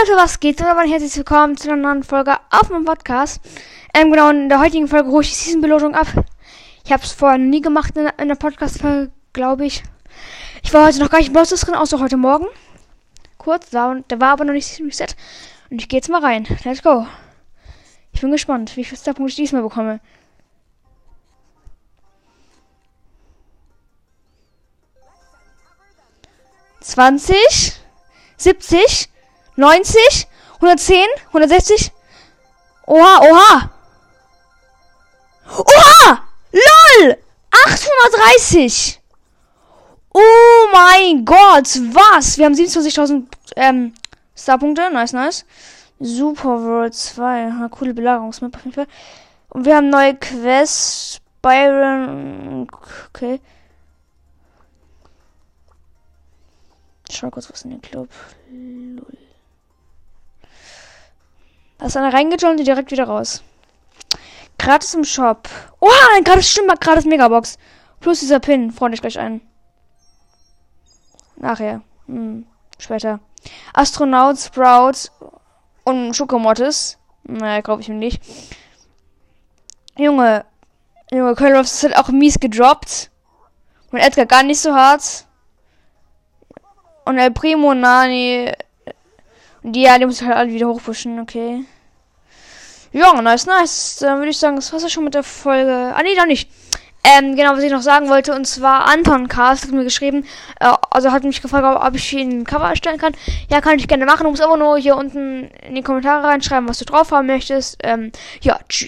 Leute, was geht? Und herzlich willkommen zu einer neuen Folge auf meinem Podcast. Ähm, genau, in der heutigen Folge hole ich die Season-Belohnung ab. Ich habe es vorher nie gemacht in, in der Podcast-Folge, glaube ich. Ich war heute noch gar nicht im Boss drin, außer heute Morgen. Kurz, da, und da war aber noch nicht Season Reset. Und ich gehe jetzt mal rein. Let's go. Ich bin gespannt, wie viele Starpunkte ich diesmal bekomme. Zwanzig, siebzig, neunzig, hundertzehn, hundertsechzig. Oha, oha. Oha! LOL! 830! Oh mein Gott, was? Wir haben 27.000 ähm, Starpunkte. Nice, nice. Super World 2. Eine coole Belagerungsmap auf jeden Fall. Und wir haben neue Quests. Byron. Okay. Schau kurz, was in den Club. Lol. Da ist einer reingejoint und direkt wieder raus. Gratis im Shop. Oha, ein gratis Stimme, gratis Megabox. Plus dieser Pin. Freue ich gleich ein. Nachher. Hm, später. Astronaut, Sprout und Schokomottis. Naja, glaube ich mir nicht. Junge. Junge, Kölnhoff ist halt auch mies gedroppt. Und Edgar gar nicht so hart. Und El Primo, Nani. Und die, ja, die muss ich halt alle wieder hochpushen, okay. Ja, nice, nice. Dann würde ich sagen, das war's ja schon mit der Folge. Ah, nee, noch nicht. Ähm, genau, was ich noch sagen wollte, und zwar Anton Cast hat mir geschrieben, äh, also hat mich gefragt, ob, ich ihn ein Cover erstellen kann. Ja, kann ich gerne machen. Du musst aber nur hier unten in die Kommentare reinschreiben, was du drauf haben möchtest. Ähm, ja, tschüss.